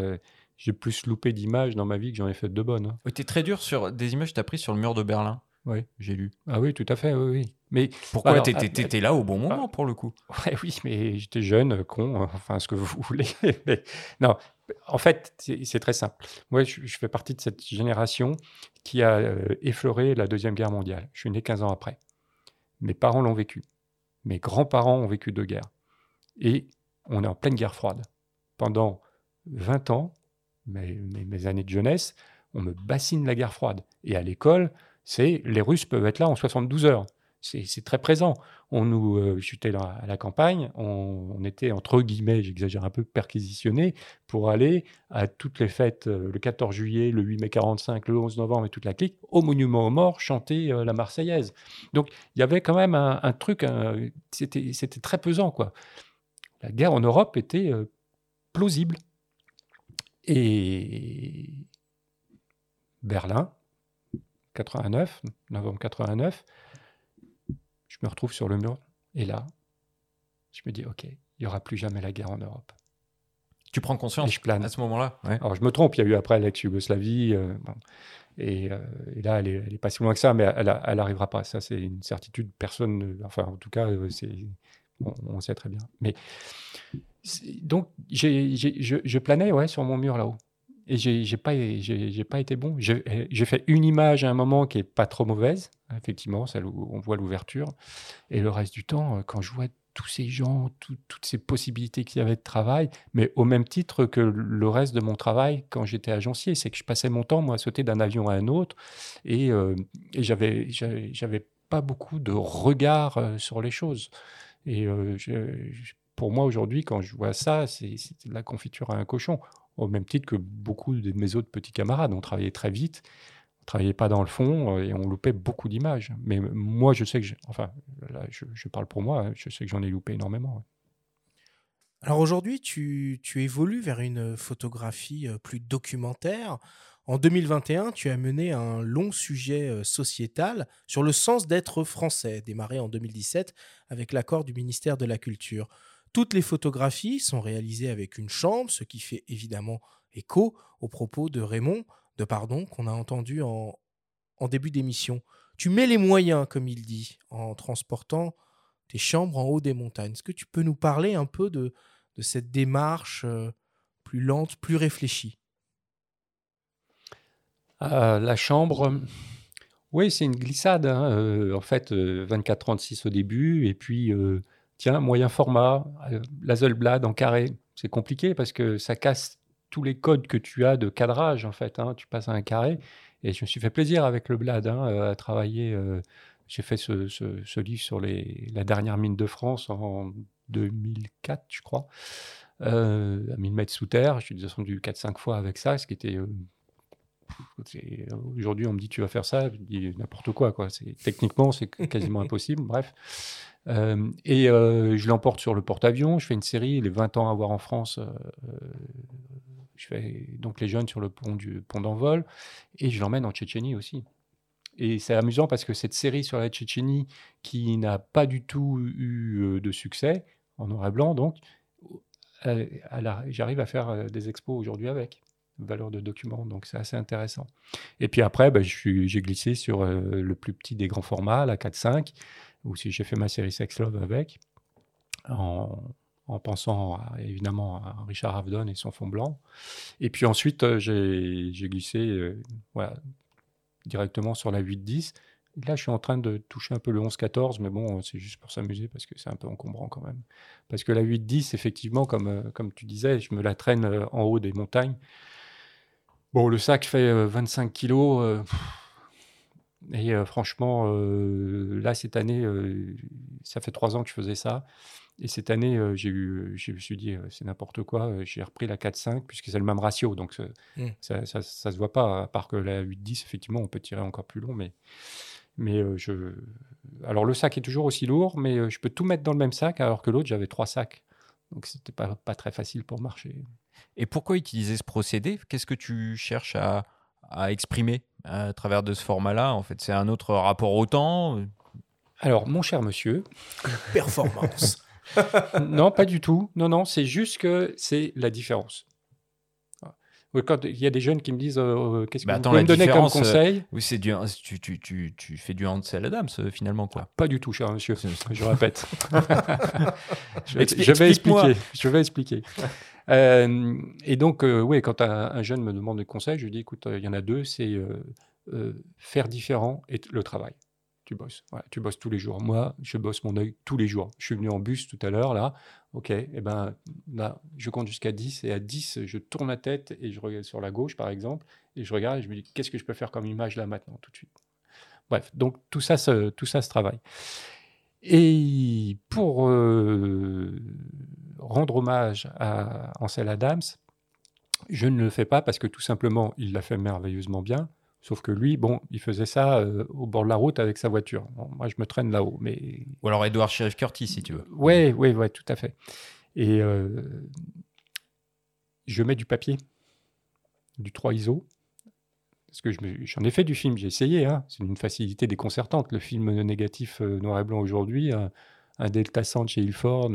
j'ai plus loupé d'images dans ma vie que j'en ai fait de bonnes. Hein. tu es très dur sur des images que tu as prises sur le mur de Berlin. Oui. J'ai lu. Ah oui, tout à fait, oui, oui. Mais pourquoi tu étais, ah, là au bon moment pour le coup? Ouais, Oui, mais j'étais jeune, con, enfin ce que vous voulez. non, En fait, c'est très simple. Moi, je, fais partie de cette génération qui a euh, effleuré la Deuxième Guerre mondiale. Je suis né 15 ans après. Mes parents l'ont vécu. Mes grands-parents ont vécu deux guerres. Et on est en pleine guerre froide. Pendant 20 ans, mes, mes années de jeunesse, on me bassine la guerre froide. Et à l'école, c'est les Russes peuvent être là en 72 heures c'est très présent. On nous, euh, à la campagne, on, était entre guillemets, j'exagère un peu, perquisitionné pour aller à toutes les fêtes, euh, le 14 juillet, le 8 mai 45, le 11 novembre et toute la clique, au monument aux morts, chanter euh, la Marseillaise. Donc il y avait quand même un, truc, c'était très pesant quoi. La guerre en Europe était plausible. Et Berlin, 89, novembre 89 je me retrouve sur le mur. Et là, je me dis, OK, il n'y aura plus jamais la guerre en Europe. Tu prends conscience je plane. à ce moment-là Alors, je me trompe, il y a eu après l'ex-Yougoslavie. Euh, et, euh, et, là, elle n'est pas si loin que ça, mais elle n'arrivera pas. Ça, c'est une certitude. Personne, enfin, en tout cas, euh, c'est, on, sait très bien. Mais donc, je, je, planais ouais, sur mon mur là-haut. Et j'ai pas, pas été bon. J'ai fait une image à un moment qui est pas trop mauvaise, effectivement, celle où on voit l'ouverture. Et le reste du temps, euh, quand je vois tous ces gens, toutes ces possibilités qu'il y avait de travail, mais au même titre que le reste de mon travail quand j'étais agencier, c'est que je passais mon temps, moi, à sauter d'un avion à un autre, et, euh, et j'avais pas beaucoup de regard euh, sur les choses. Et pour moi, aujourd'hui, quand je vois ça, c'est de la confiture à un cochon au même titre que beaucoup de mes autres petits camarades. On travaillait très vite, on travaillait pas dans le fond euh, et on loupait beaucoup d'images. Mais moi, je sais que, enfin, je, parle pour moi, hein, je sais que j'en ai loupé énormément. Alors aujourd'hui, tu, tu, évolues vers une photographie euh, plus documentaire. En 2021, tu as mené un long sujet euh, sociétal sur le sens d'être français, démarré en 2017 avec l'accord du ministère de la Culture. Toutes les photographies sont réalisées avec une chambre, ce qui fait évidemment écho aux propos de Raymond de Pardon qu'on a entendu en, début d'émission. Tu mets les moyens, comme il dit, en transportant tes chambres en haut des montagnes. Est-ce que tu peux nous parler un peu de, cette démarche euh, plus lente, plus réfléchie? Euh, La chambre, oui, c'est une glissade. Hein, euh, en fait, 24-36 au début, et puis tiens, moyen format, euh, la Zolblad en carré. C'est compliqué parce que ça casse tous les codes que tu as de cadrage, en fait. Hein. Tu passes à un carré. Et je me suis fait plaisir avec le Blad hein, euh, à travailler. Euh, j'ai fait ce, livre sur la dernière mine de France en 2004, je crois, à 1000 mètres sous terre. Je suis descendu 4-5 fois avec ça, ce qui était. Aujourd'hui, on me dit tu vas faire ça, je dis n'importe quoi. quoi. Techniquement, c'est quasiment impossible. Bref. Euh, et euh, je l'emporte sur le porte-avions. Je fais une série, les 20 ans à voir en France. Euh, je fais donc les jeunes sur le pont du pont d'envol et je l'emmène en Tchétchénie aussi. Et c'est amusant parce que cette série sur la Tchétchénie, qui n'a pas du tout eu de succès, en noir et blanc donc, j'arrive à faire des expos aujourd'hui avec valeur de document, donc c'est assez intéressant. Et puis après, bah, j'ai glissé sur le plus petit des grands formats, la 4.5, ou si j'ai fait ma série Sex Love avec, en, pensant évidemment à Richard Avedon et son fond blanc. Et puis ensuite, euh, j'ai glissé euh, directement sur la 8-10. Là, je suis en train de toucher un peu le 11-14, mais bon, c'est juste pour s'amuser parce que c'est un peu encombrant quand même. Parce que la 8-10, effectivement, comme, euh, comme tu disais, je me la traîne en haut des montagnes. Bon, le sac fait 25 kilos. Et euh, franchement, euh, là, cette année, euh, ça fait trois ans que je faisais ça. Et cette année, j'ai eu, je me suis dit, c'est n'importe quoi. J'ai repris la 4-5 puisque c'est le même ratio. Donc, mmh. ça, ne se voit pas. À part que la 8-10, effectivement, on peut tirer encore plus long. Mais, mais je. Alors, le sac est toujours aussi lourd, mais je peux tout mettre dans le même sac, alors que l'autre, j'avais trois sacs. Donc, c'était pas, pas très facile pour marcher. Et pourquoi utiliser ce procédé? Qu'est-ce que tu cherches à, à exprimer à travers de ce format-là En fait, c'est un autre rapport au temps Alors, mon cher monsieur. Performance. non, pas du tout. Non, non, c'est juste que c'est la différence. Quand il y a des jeunes qui me disent euh, euh, qu'est-ce que bah, vous me donner comme euh, conseil Oui, c'est du, tu, tu, tu, tu, fais du Hansel Adams finalement quoi. Pas du tout, cher monsieur. je répète. je, vais, je vais expliquer. Je vais expliquer. Et donc, oui, quand un, jeune me demande des conseils, je lui dis, écoute, il y en a deux, c'est faire différent et le travail tu bosses. tu bosses tous les jours. Moi, je bosse mon œil tous les jours. Je suis venu en bus tout à l'heure, là. OK, et eh ben, je compte jusqu'à 10, et à 10, je tourne la tête et je regarde sur la gauche, par exemple, et je regarde et je me dis, qu'est-ce que je peux faire comme image là, maintenant, tout de suite? Bref, donc tout ça, tout ça se travaille. Et pour euh, rendre hommage à Ansel Adams, je ne le fais pas parce que tout simplement, il l'a fait merveilleusement bien. Sauf que lui, bon, il faisait ça euh, au bord de la route avec sa voiture. moi, je me traîne là-haut. Mais... Ou alors Edward Sheriff Curtis, si tu veux. Oui, oui, oui, tout à fait. Et euh, je mets du papier, du 3 ISO. Parce que j'en ai fait du film, j'ai essayé. Hein. C'est une facilité déconcertante. Le film négatif euh, noir et blanc aujourd'hui, un, Delta 100 de chez Ilford,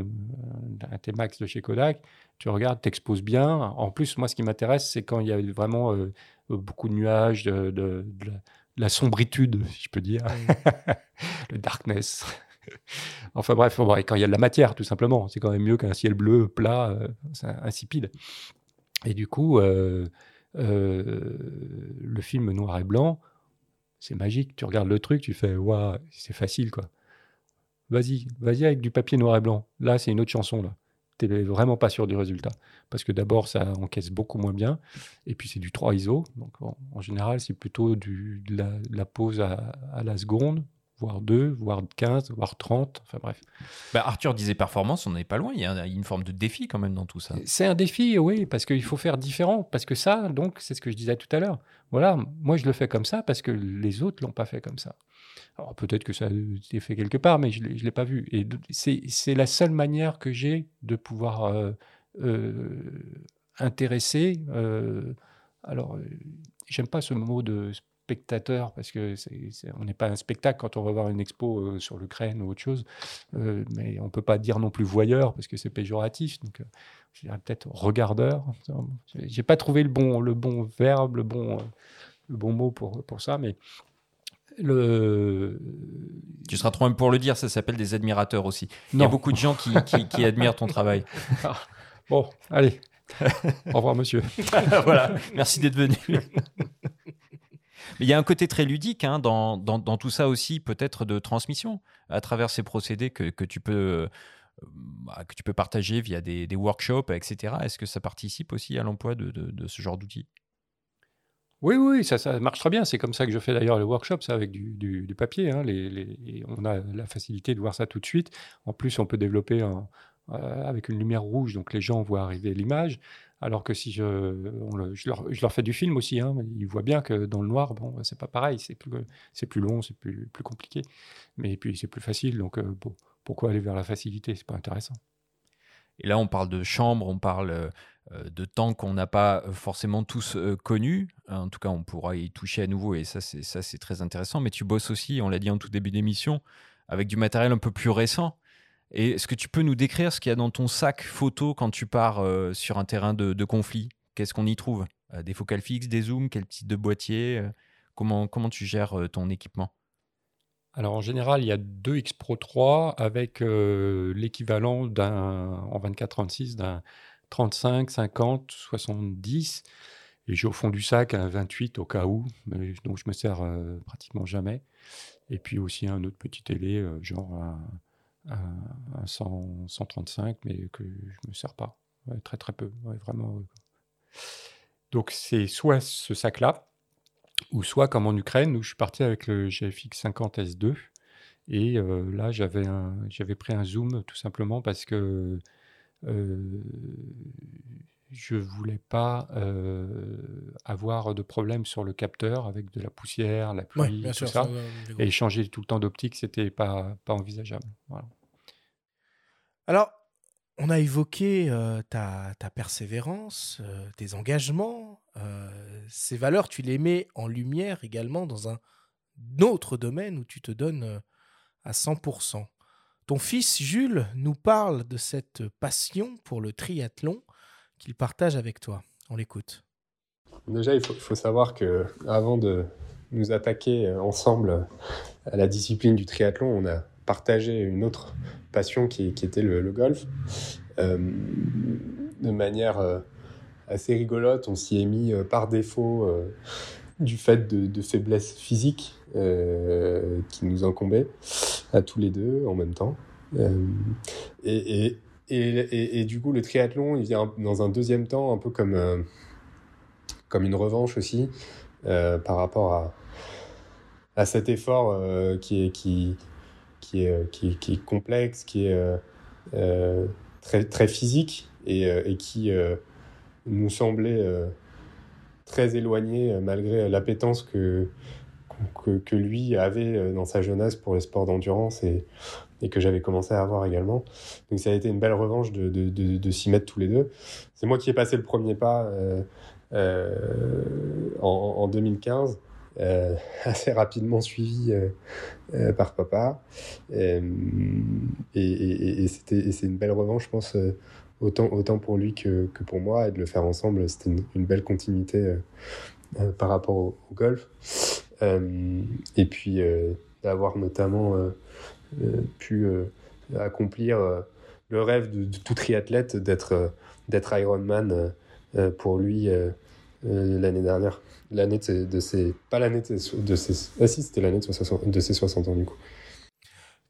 un T-Max de chez Kodak, tu regardes, t'exposes bien. En plus, moi, ce qui m'intéresse, c'est quand il y a vraiment beaucoup de nuages, de, la, sombritude, si je peux dire, le darkness. enfin bref, quand il y a de la matière, tout simplement, c'est quand même mieux qu'un ciel bleu plat, euh, insipide. Et du coup, euh, euh, le film noir et blanc, c'est magique. Tu regardes le truc, tu fais, waouh, c'est facile, quoi. Vas-y, vas-y avec du papier noir et blanc. Là, c'est une autre chanson, là tu n'es vraiment pas sûr du résultat. Parce que d'abord, ça encaisse beaucoup moins bien. Et puis, c'est du 3 ISO. Donc, en, général, c'est plutôt du, de, la, pose à, la seconde, voire 2, voire 15, voire 30. Enfin, bref. Bah, Arthur disait performance, on n'est pas loin. Il y a une forme de défi quand même dans tout ça. C'est un défi, oui, parce qu'il faut faire différent. Parce que ça, donc, c'est ce que je disais tout à l'heure. Voilà, moi, je le fais comme ça parce que les autres l'ont pas fait comme ça. Alors peut-être que ça a été fait quelque part, mais je ne l'ai pas vu. Et c'est la seule manière que j'ai de pouvoir euh, euh, intéresser. Euh, alors, j'aime pas ce mot de spectateur parce que on n'est pas un spectacle quand on va voir une expo sur l'Ukraine ou autre chose, mais on peut pas dire non plus voyeur parce que c'est péjoratif. Donc, je dirais peut-être regardeur. J'ai pas trouvé le bon, le bon verbe, le bon, le bon mot pour, pour ça, mais le... Tu seras trop même pour le dire, ça s'appelle des admirateurs aussi. Il y a beaucoup de gens qui, qui, admirent ton travail. bon, allez. Au revoir, monsieur. voilà, merci d'être venu. Mais il y a un côté très ludique hein, dans, dans, dans, tout ça aussi, peut-être de transmission, à travers ces procédés que, que tu peux. Bah, que tu peux partager via des, des workshops, etc. Est-ce que ça participe aussi à l'emploi de, de, de ce genre d'outils? Oui, oui, ça, marche très bien. C'est comme ça que je fais d'ailleurs le workshop, ça, avec du, papier. Hein. On a la facilité de voir ça tout de suite. En plus, on peut développer euh, avec une lumière rouge, donc les gens voient arriver l'image. Alors que si je, leur, fais du film aussi, hein, ils voient bien que dans le noir, bon, c'est pas pareil, c'est plus, long, c'est plus, compliqué. Mais puis c'est plus facile, donc euh, pourquoi aller vers la facilité? C'est pas intéressant. Et là, on parle de chambre, on parle euh, de temps qu'on n'a pas euh, forcément tous connus. En tout cas, on pourra y toucher à nouveau et ça, c'est très intéressant. Mais tu bosses aussi, on l'a dit en tout début d'émission, avec du matériel un peu plus récent. Et est-ce que tu peux nous décrire ce qu'il y a dans ton sac photo quand tu pars sur un terrain de, conflit? Qu'est-ce qu'on y trouve? Des focales fixes, des zooms, quel type de boîtier comment, tu gères ton équipement? Alors en général, il y a deux X Pro 3 avec euh, l'équivalent d'un en 24-36 d'un 35, 50, 70. Et j'ai au fond du sac un 28 au cas où, mais, donc je me sers euh, pratiquement jamais. Et puis aussi un autre petit télé, euh, genre un, 135, mais que je me sers pas. très très peu, vraiment. Donc c'est soit ce sac-là, ou soit comme en Ukraine, où je suis parti avec le GFX 50 S2. Et euh, là, j'avais, pris un zoom tout simplement parce que euh, je voulais pas euh, avoir de problème sur le capteur avec de la poussière, la pluie, tout ça. et changer tout le temps d'optique, c'était pas, pas envisageable. Alors, on a évoqué ta, ta, persévérance, tes engagements. ces valeurs, tu les mets en lumière également dans un autre domaine où tu te donnes à 100%. Ton fils Jules nous parle de cette passion pour le triathlon qu'il partage avec toi. On l'écoute. Déjà, il faut, savoir que avant de nous attaquer ensemble à la discipline du triathlon, on a partagé une autre passion qui, était le, golf. Euh, de manière assez rigolote. On s'y est mis par défaut du fait de, de faiblesses physiques qui nous incombaient à tous les deux en même temps. et, et, et, et, du coup, le triathlon, il vient dans un deuxième temps, un peu comme, comme une revanche aussi, par rapport à, à cet effort euh, qui, est, qui, qui, est, euh, qui, est complexe, qui est euh, très, très physique et qui nous semblait très éloigné malgré l'appétence que, que, lui avait dans sa jeunesse pour les sports d'endurance et, que j'avais commencé à avoir également. Donc ça a été une belle revanche de, s'y mettre tous les deux. C'est moi qui ai passé le premier pas euh, en, en, 2015. Euh, assez rapidement suivi euh, euh, par papa. et, et, c'est une belle revanche, je pense, autant, pour lui que, pour moi. Et de le faire ensemble, c'était une, belle continuité par rapport au, golf. Et puis d'avoir notamment pu accomplir le rêve de, de, tout triathlète d'être, d'être Ironman pour lui l'année dernière l'année de, ses. Pas l'année de, ses. Ah si, c'était l'année de, de ses 60 ans, du coup.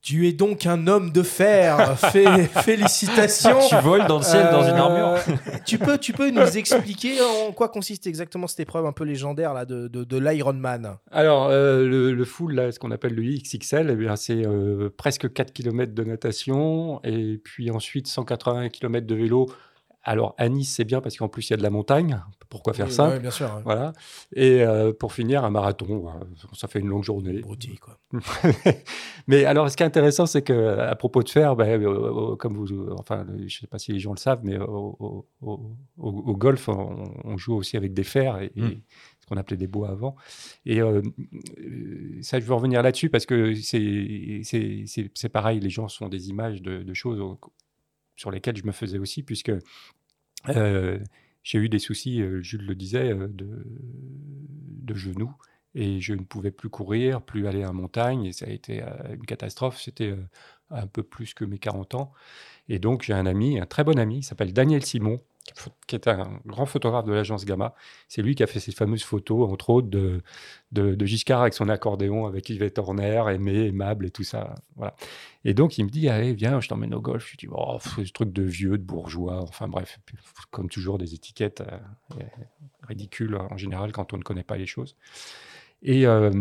Tu es donc un homme de fer. félicitations. tu voles dans le ciel dans une armure. Euh, tu peux, tu peux nous expliquer en quoi consiste exactement cette épreuve un peu légendaire là de, de, de l'Ironman Alors euh, le, le, full là, ce qu'on appelle le XXL, eh c'est euh, presque 4 km de natation et puis ensuite 180 km de vélo alors à Nice, c'est bien parce qu'en plus il y a de la montagne. Pourquoi faire ça? Oui, bien sûr. Voilà. Et euh, pour finir, un marathon, ça fait une longue journée. Quoi. mais alors, ce qui est intéressant, c'est que à propos de fer, ben, euh, euh, comme vous, enfin, je ne sais pas si les gens le savent, mais au, golf, on, joue aussi avec des fers et, hmm. ce qu'on appelait des bois avant. Et ça, je veux revenir là-dessus parce que c'est pareil, les gens sont des images de, de choses sur lesquels je me faisais aussi, puisque euh, j'ai eu des soucis, euh, Jules le disait, euh, de, de genoux. Et je ne pouvais plus courir, plus aller en montagne. Et ça a été une catastrophe. C'était un peu plus que mes 40 ans. Et donc, j'ai un ami, un très bon ami, il s'appelle Daniel Simon, qui est un grand photographe de l'agence Gamma. C'est lui qui a fait ces fameuses photos, entre autres, de, Giscard avec son accordéon, avec Yvette Horner, Aimé, Aimable et tout ça. Voilà. Et donc, il me dit, allez, viens, je t'emmène au golf. Je dis, oh, ce truc de vieux, de bourgeois, enfin bref, comme toujours, des étiquettes euh, ridicules en général quand on ne connaît pas les choses. Et euh,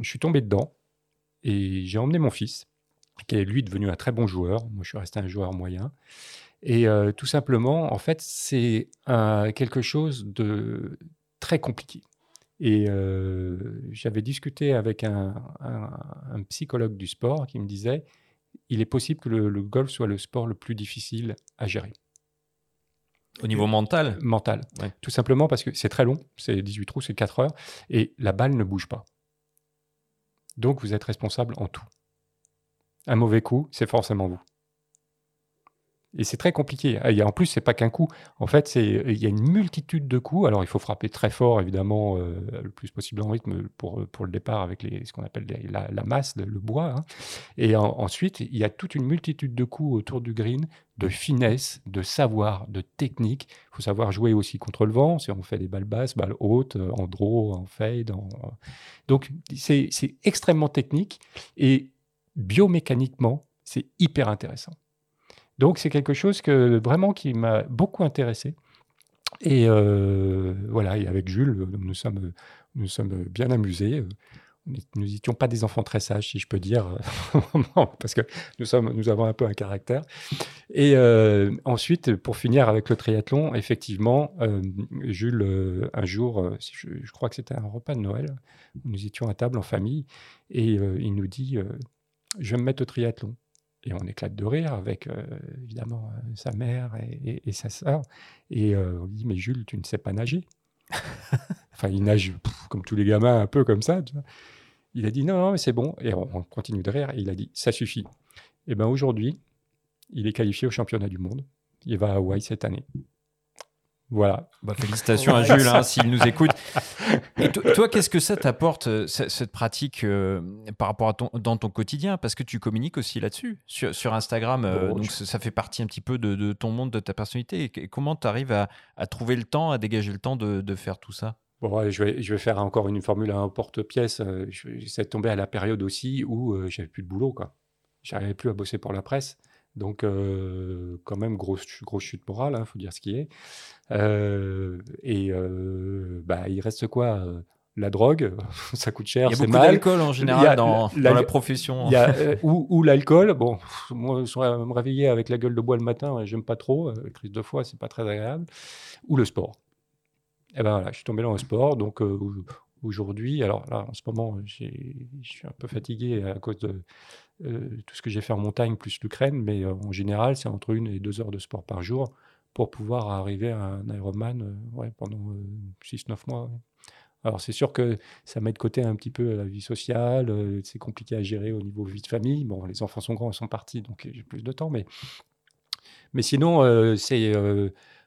je suis tombé dedans et j'ai emmené mon fils, qui est lui devenu un très bon joueur. Moi, je suis resté un joueur moyen. Et euh, tout simplement, en fait, c'est quelque chose de très compliqué. Et euh, j'avais discuté avec un, psychologue du sport qui me disait, il est possible que le, golf soit le sport le plus difficile à gérer. Au niveau mental? Mental. Tout simplement parce que c'est très long, c'est 18 trous, c'est 4 heures, et la balle ne bouge pas. Donc vous êtes responsable en tout. Un mauvais coup, c'est forcément vous. Et c'est très compliqué. Et en plus, c'est pas qu'un coup. En fait, il y a une multitude de coups. Alors, il faut frapper très fort, évidemment, euh, le plus possible en rythme pour, pour le départ avec ce qu'on appelle la, masse, le, bois. Hein. Et ensuite, il y a toute une multitude de coups autour du green, de finesse, de savoir, de technique. Il faut savoir jouer aussi contre le vent. Si on fait des balles basses, balles hautes, euh, en draw, en fade. Donc, c'est extrêmement technique. Et biomécaniquement, c'est hyper intéressant. Donc c'est quelque chose que vraiment qui m'a beaucoup intéressé. Et euh, voilà, et avec Jules, nous sommes, nous sommes bien amusés. Nous n'étions pas des enfants très sages, si je peux dire, parce que nous, avons un peu un caractère. Et euh, ensuite, pour finir avec le triathlon, effectivement, euh, Jules, un jour, je, je, crois que c'était un repas de Noël, nous étions à table en famille, et il nous dit, je vais me mettre au triathlon. Et on éclate de rire avec, euh, évidemment, euh, sa mère et, sa sœur. Et euh, on dit, mais Jules, tu ne sais pas nager. enfin, il nage comme tous les gamins, un peu comme ça. Il a dit, non, non, mais c'est bon. Et on, continue de rire. Et il a dit, ça suffit. Et bien aujourd'hui, il est qualifié au championnat du monde. Il va à Hawaï cette année. Voilà. Bah, félicitations à Jules hein, s'il nous écoute. Et toi, qu'est-ce que ça t'apporte, euh, cette pratique, euh, par rapport à ton, dans ton quotidien? Parce que tu communiques aussi là-dessus, sur, Instagram. Euh, donc, ça fait partie un petit peu de, ton monde, de ta personnalité. Et comment tu arrives à, trouver le temps, à dégager le temps de, faire tout ça? Bon, je, vais, je vais faire encore une formule à un porte-pièce. J'essaie de tomber à la période aussi où j'avais plus de boulot. quoi. J'arrivais plus à bosser pour la presse. Donc, euh, quand même, grosse, grosse chute morale, il hein, faut dire ce qui est. Euh, et euh, bah, il reste quoi La drogue, ça coûte cher, c'est mal. Il y a beaucoup d'alcool en général dans, la, profession. ou, l'alcool. Bon, moi, me réveiller avec la gueule de bois le matin, j'aime pas trop. crise de foie, c'est pas très agréable. Ou le sport. Et ben voilà, je suis tombé dans le sport. Donc, aujourd'hui, alors là, en ce moment, je suis un peu fatigué à cause de euh, tout ce que j'ai fait en montagne plus l'Ukraine, mais euh, en général, c'est entre une et deux heures de sport par jour pour pouvoir arriver à un Ironman euh, pendant 6-9 mois. Alors c'est sûr que ça met de côté un petit peu la vie sociale, c'est compliqué à gérer au niveau vie de famille. Bon, les enfants sont grands, ils sont partis, donc j'ai plus de temps, mais, mais sinon, c'est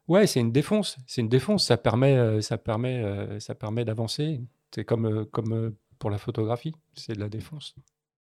ouais, c'est une défonce. C'est une défonce, ça permet, ça permet, ça permet d'avancer. C'est comme, comme pour la photographie, c'est de la défonce.